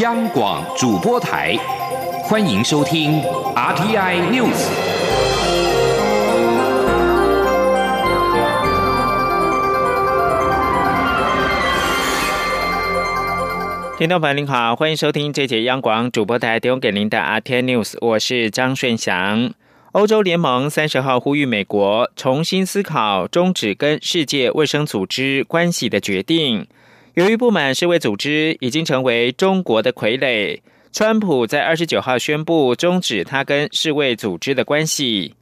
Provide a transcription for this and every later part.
央广主播台，欢迎收听 RTI News。听众朋友您好，欢迎收听这节央广主播台提供给您的 RTI News，我是张顺祥。欧洲联盟三十号呼吁美国重新思考终止跟世界卫生组织关系的决定。由于不满世卫组织已经成为中国的傀儡，川普在二十九号宣布终止他跟世卫组织的关系。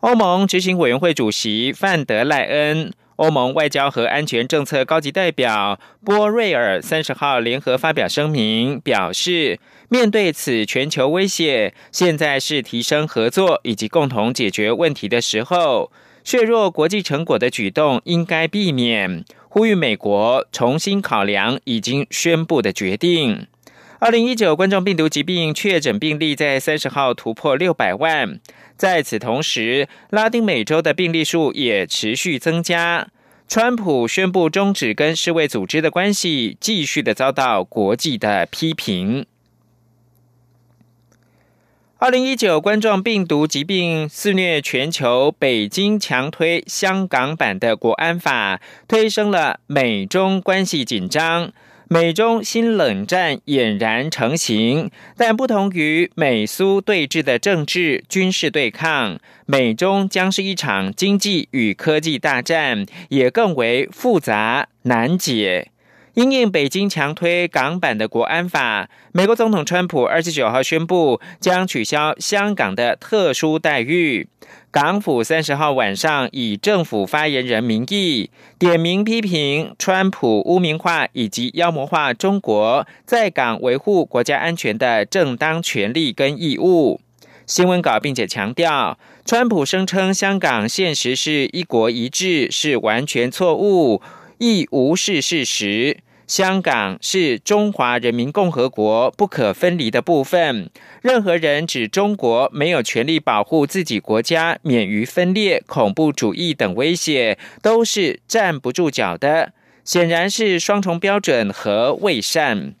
欧盟执行委员会主席范德赖恩、欧盟外交和安全政策高级代表波瑞尔三十号联合发表声明，表示。面对此全球威胁，现在是提升合作以及共同解决问题的时候。削弱国际成果的举动应该避免。呼吁美国重新考量已经宣布的决定。二零一九冠状病毒疾病确诊病例在三十号突破六百万。在此同时，拉丁美洲的病例数也持续增加。川普宣布终止跟世卫组织的关系，继续的遭到国际的批评。二零一九冠状病毒疾病肆虐全球，北京强推香港版的国安法，推升了美中关系紧张，美中新冷战俨然成型。但不同于美苏对峙的政治军事对抗，美中将是一场经济与科技大战，也更为复杂难解。因应北京强推港版的国安法，美国总统川普二十九号宣布将取消香港的特殊待遇。港府三十号晚上以政府发言人名义点名批评川普污名化以及妖魔化中国在港维护国家安全的正当权利跟义务。新闻稿并且强调，川普声称香港现实是一国一制是完全错误，亦无视事实。香港是中华人民共和国不可分离的部分。任何人指中国没有权利保护自己国家免于分裂、恐怖主义等威胁，都是站不住脚的，显然是双重标准和伪善。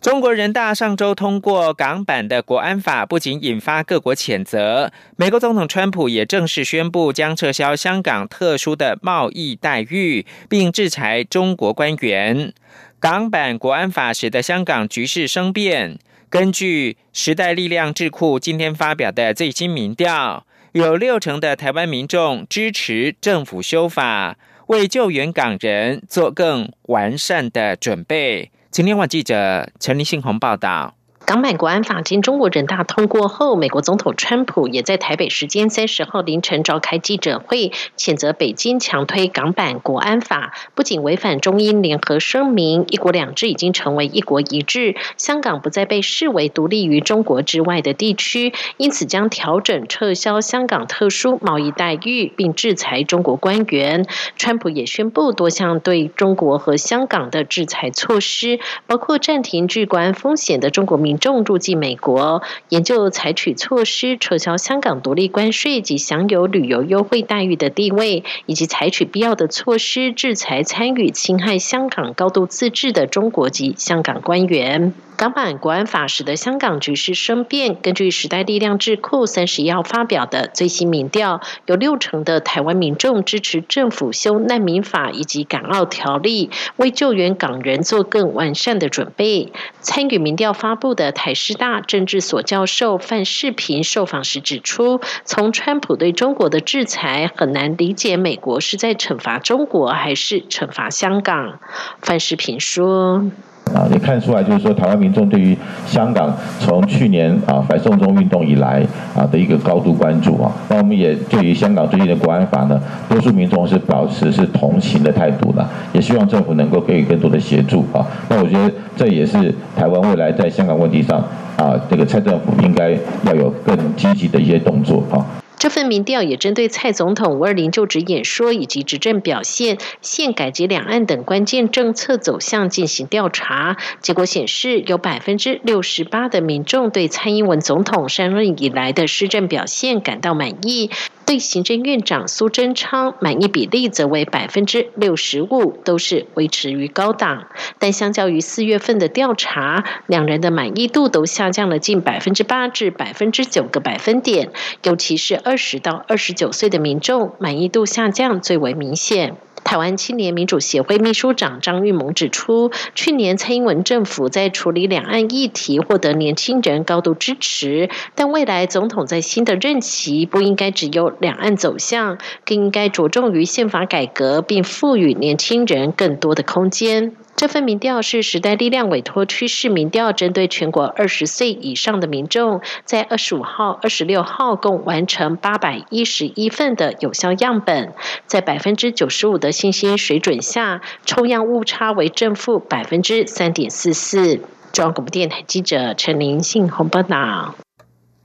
中国人大上周通过港版的国安法，不仅引发各国谴责，美国总统川普也正式宣布将撤销香港特殊的贸易待遇，并制裁中国官员。港版国安法使得香港局势生变。根据时代力量智库今天发表的最新民调，有六成的台湾民众支持政府修法，为救援港人做更完善的准备。今天晚记者陈立信鸿报道。港版国安法经中国人大通过后，美国总统川普也在台北时间三十号凌晨召开记者会，谴责北京强推港版国安法，不仅违反中英联合声明，一国两制已经成为一国一制，香港不再被视为独立于中国之外的地区，因此将调整撤销香港特殊贸易待遇，并制裁中国官员。川普也宣布多项对中国和香港的制裁措施，包括暂停具关风险的中国民民。众入境美国，研究采取措施撤销香港独立关税及享有旅游优惠待遇的地位，以及采取必要的措施制裁参与侵害香港高度自治的中国籍香港官员。港版国安法使得香港局势生变。根据时代力量智库三十一号发表的最新民调，有六成的台湾民众支持政府修难民法以及港澳条例，为救援港人做更完善的准备。参与民调发布的台师大政治所教授范世平受访时指出，从川普对中国的制裁，很难理解美国是在惩罚中国还是惩罚香港。范世平说。啊，也看出来，就是说，台湾民众对于香港从去年啊反送中运动以来啊的一个高度关注啊。那我们也对于香港最近的国安法呢，多数民众是保持是同情的态度的，也希望政府能够给予更多的协助啊。那我觉得这也是台湾未来在香港问题上啊，这个蔡政府应该要有更积极的一些动作啊。这份民调也针对蔡总统五二零就职演说以及执政表现、宪改及两岸等关键政策走向进行调查。结果显示，有百分之六十八的民众对蔡英文总统上任以来的施政表现感到满意。对行政院长苏贞昌满意比例则为百分之六十五，都是维持于高档。但相较于四月份的调查，两人的满意度都下降了近百分之八至百分之九个百分点，尤其是二十到二十九岁的民众满意度下降最为明显。台湾青年民主协会秘书长张玉萌指出，去年蔡英文政府在处理两岸议题获得年轻人高度支持，但未来总统在新的任期不应该只有两岸走向，更应该着重于宪法改革，并赋予年轻人更多的空间。这份民调是时代力量委托趋势民调，针对全国二十岁以上的民众，在二十五号、二十六号共完成八百一十一份的有效样本，在百分之九十五的信心水准下，抽样误差为正负百分之三点四四。中央广播电台记者陈林信鸿报道。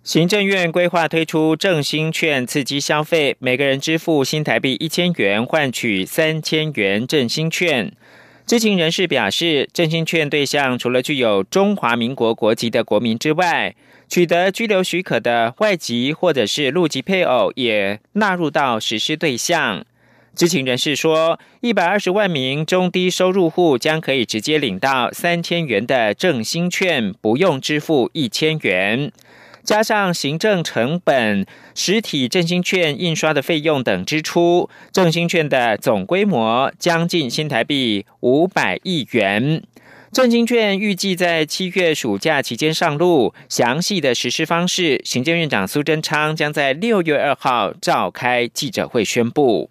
行政院规划推出振兴券，刺激消费，每个人支付新台币一千元，换取三千元振兴券。知情人士表示，振兴券对象除了具有中华民国国籍的国民之外，取得居留许可的外籍或者是陆籍配偶也纳入到实施对象。知情人士说，一百二十万名中低收入户将可以直接领到三千元的振兴券，不用支付一千元。加上行政成本、实体振兴券印刷的费用等支出，振兴券的总规模将近新台币五百亿元。振兴券预计在七月暑假期间上路，详细的实施方式，行政院长苏贞昌将在六月二号召开记者会宣布。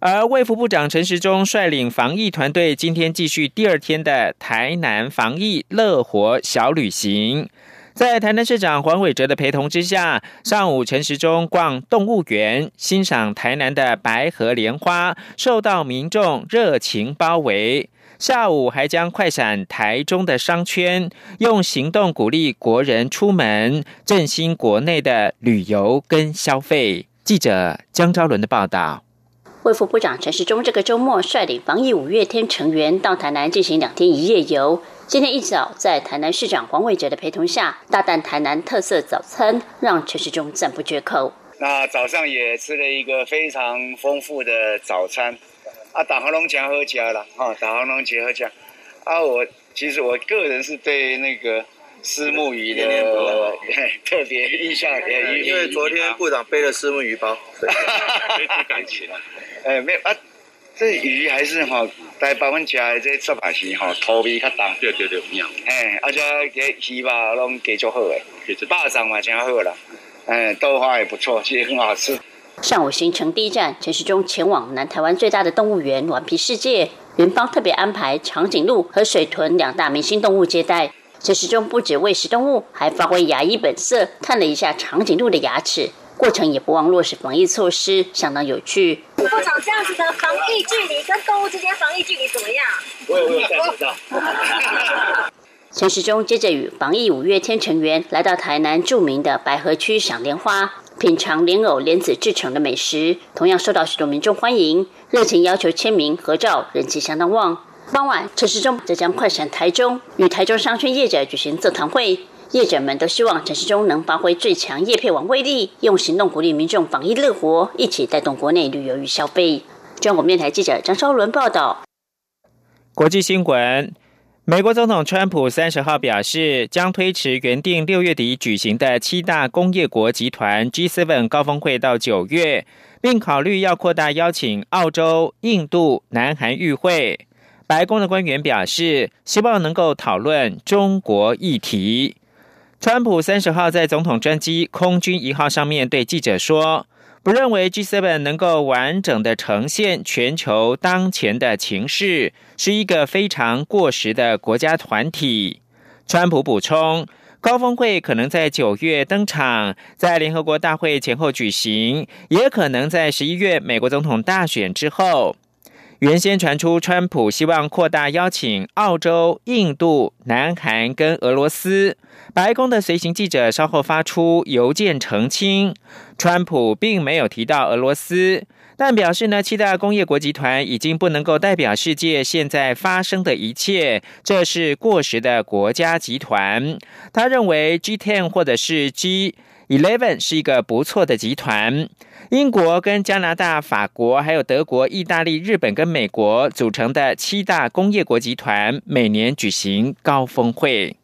而卫福部长陈时中率领防疫团队，今天继续第二天的台南防疫乐活小旅行。在台南市长黄伟哲的陪同之下，上午陈时中逛动物园，欣赏台南的白河莲花，受到民众热情包围。下午还将快闪台中的商圈，用行动鼓励国人出门，振兴国内的旅游跟消费。记者江昭伦的报道。卫副部长陈时中这个周末率领防疫五月天成员到台南进行两天一夜游。今天一早，在台南市长黄伟哲的陪同下，大啖台南特色早餐，让陈时中赞不绝口。那早上也吃了一个非常丰富的早餐，啊，大行龙强喝家了，哈，大行龙结合家。啊，我其实我个人是对那个丝木鱼的 特别印象，因为昨天部长背了丝木鱼包，哈哈哈感情。哎，没有啊，这鱼还是哈，大部分吃的这做法是哈，头皮较重。对对对，一样。哎，而且给鱼吧拢给足好诶，巴掌嘛真好啦。哎，豆花也不错，其实很好吃。上午行程第一站，陈时中前往南台湾最大的动物园——顽皮世界。园方特别安排长颈鹿和水豚两大明星动物接待。陈时中不止喂食动物，还发挥牙医本色，看了一下长颈鹿的牙齿。过程也不忘落实防疫措施，相当有趣。部长，这样子的防疫距离跟动物之间防疫距离怎么样？我有我有戴口罩。陈时中接着与防疫五月天成员来到台南著名的白河区赏莲花，品尝莲藕莲子制成的美食，同样受到许多民众欢迎，热情要求签名合照，人气相当旺。傍晚，陈时中则将快闪台中，与台中商圈业者举行座谈会。业者们都希望陈时中能发挥最强叶片网威力，用行动鼓励民众防疫乐活，一起带动国内旅游与消费。中国面台记者张昭伦报道。国际新闻：美国总统川普三十号表示，将推迟原定六月底举行的七大工业国集团 G7 高峰会到九月，并考虑要扩大邀请澳洲、印度、南韩与会。白宫的官员表示，希望能够讨论中国议题。川普三十号在总统专机空军一号上面对记者说：“不认为 G7 能够完整的呈现全球当前的情势，是一个非常过时的国家团体。”川普补充：“高峰会可能在九月登场，在联合国大会前后举行，也可能在十一月美国总统大选之后。”原先传出川普希望扩大邀请澳洲、印度、南韩跟俄罗斯。白宫的随行记者稍后发出邮件澄清，川普并没有提到俄罗斯，但表示呢，七大工业国集团已经不能够代表世界现在发生的一切，这是过时的国家集团。他认为 G10 或者是 G。Eleven 是一个不错的集团。英国跟加拿大、法国还有德国、意大利、日本跟美国组成的七大工业国集团，每年举行高峰会。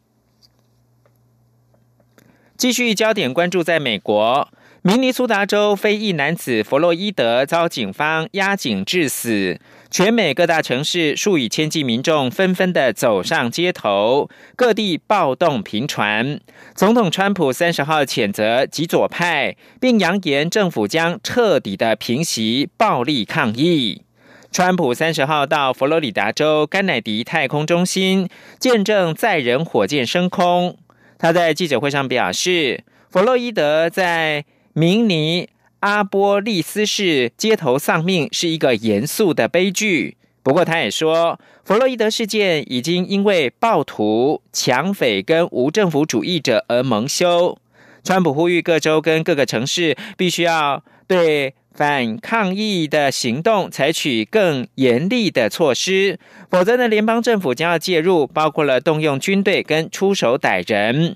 继续焦点关注在美国。明尼苏达州非裔男子弗洛伊德遭警方压颈致死，全美各大城市数以千计民众纷纷的走上街头，各地暴动频传。总统川普三十号谴责极左派，并扬言政府将彻底的平息暴力抗议。川普三十号到佛罗里达州甘乃迪太空中心见证载人火箭升空，他在记者会上表示，弗洛伊德在明尼阿波利斯市街头丧命是一个严肃的悲剧。不过，他也说，弗洛伊德事件已经因为暴徒、抢匪跟无政府主义者而蒙羞。川普呼吁各州跟各个城市必须要对反抗议的行动采取更严厉的措施，否则呢，联邦政府将要介入，包括了动用军队跟出手逮人。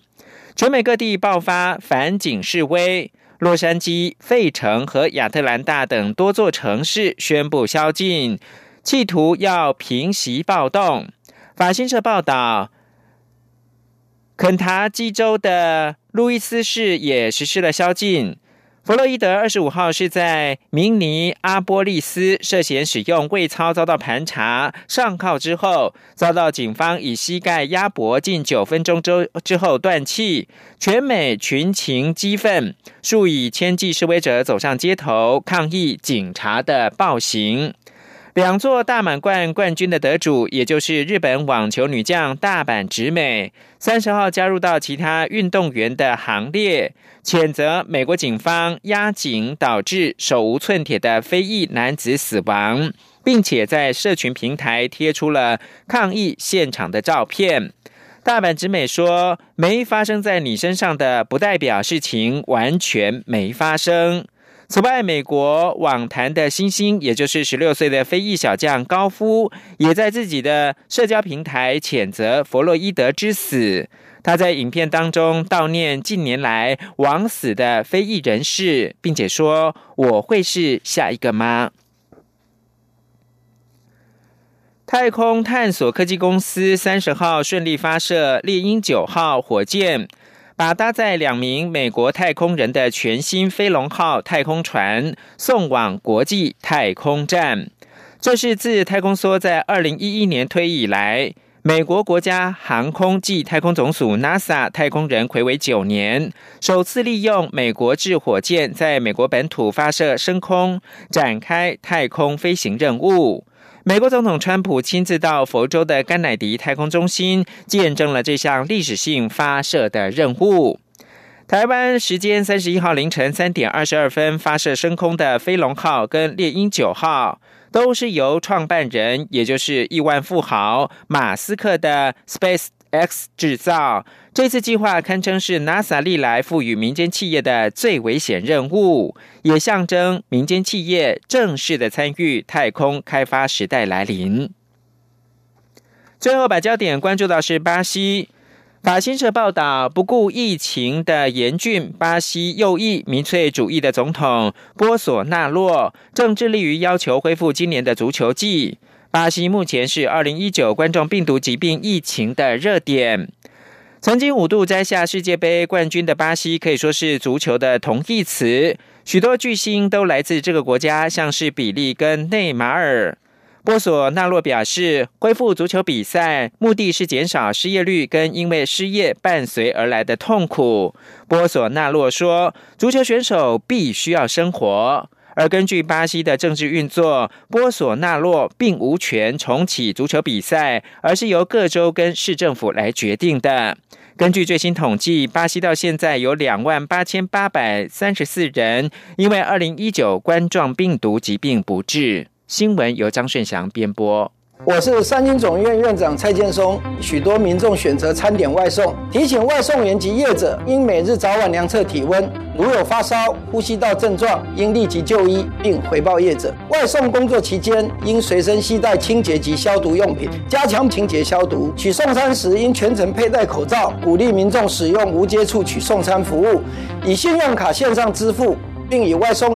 全美各地爆发反警示威。洛杉矶、费城和亚特兰大等多座城市宣布宵禁，企图要平息暴动。法新社报道，肯塔基州的路易斯市也实施了宵禁。弗洛伊德二十五号是在明尼阿波利斯涉嫌使用胃操遭到盘查上铐之后，遭到警方以膝盖压脖近九分钟之之后断气，全美群情激愤，数以千计示威者走上街头抗议警察的暴行。两座大满贯冠军的得主，也就是日本网球女将大阪直美，三十号加入到其他运动员的行列，谴责美国警方压警导致手无寸铁的非裔男子死亡，并且在社群平台贴出了抗议现场的照片。大阪直美说：“没发生在你身上的，不代表事情完全没发生。”此外，美国网坛的新星，也就是十六岁的非裔小将高夫，也在自己的社交平台谴责弗洛伊德之死。他在影片当中悼念近年来枉死的非裔人士，并且说：“我会是下一个吗？”太空探索科技公司三十号顺利发射猎鹰九号火箭。把搭载两名美国太空人的全新飞龙号太空船送往国际太空站，这是自太空梭在二零一一年退役以来，美国国家航空暨太空总署 NASA 太空人魁违九年，首次利用美国制火箭在美国本土发射升空，展开太空飞行任务。美国总统川普亲自到佛州的甘乃迪太空中心，见证了这项历史性发射的任务。台湾时间三十一号凌晨三点二十二分发射升空的飞龙号跟猎鹰九号，都是由创办人，也就是亿万富豪马斯克的 Space X 制造。这次计划堪称是 NASA 历来赋予民间企业的最危险任务，也象征民间企业正式的参与太空开发时代来临。最后，把焦点关注到是巴西法新社报道，不顾疫情的严峻，巴西右翼民粹主义的总统波索纳洛正致力于要求恢复今年的足球季。巴西目前是二零一九冠状病毒疾病疫情的热点。曾经五度摘下世界杯冠军的巴西，可以说是足球的同义词。许多巨星都来自这个国家，像是比利跟内马尔。波索纳洛表示，恢复足球比赛目的是减少失业率跟因为失业伴随而来的痛苦。波索纳洛说，足球选手必须要生活。而根据巴西的政治运作，波索纳洛并无权重启足球比赛，而是由各州跟市政府来决定的。根据最新统计，巴西到现在有两万八千八百三十四人因为二零一九冠状病毒疾病不治。新闻由张顺祥编播。我是三军总医院院长蔡建松。许多民众选择餐点外送，提醒外送员及业者应每日早晚量测体温，如有发烧、呼吸道症状，应立即就医并回报业者。外送工作期间应随身携带清洁及消毒用品，加强清洁消毒。取送餐时应全程佩戴口罩，鼓励民众使用无接触取送餐服务，以信用卡线上支付。并以外送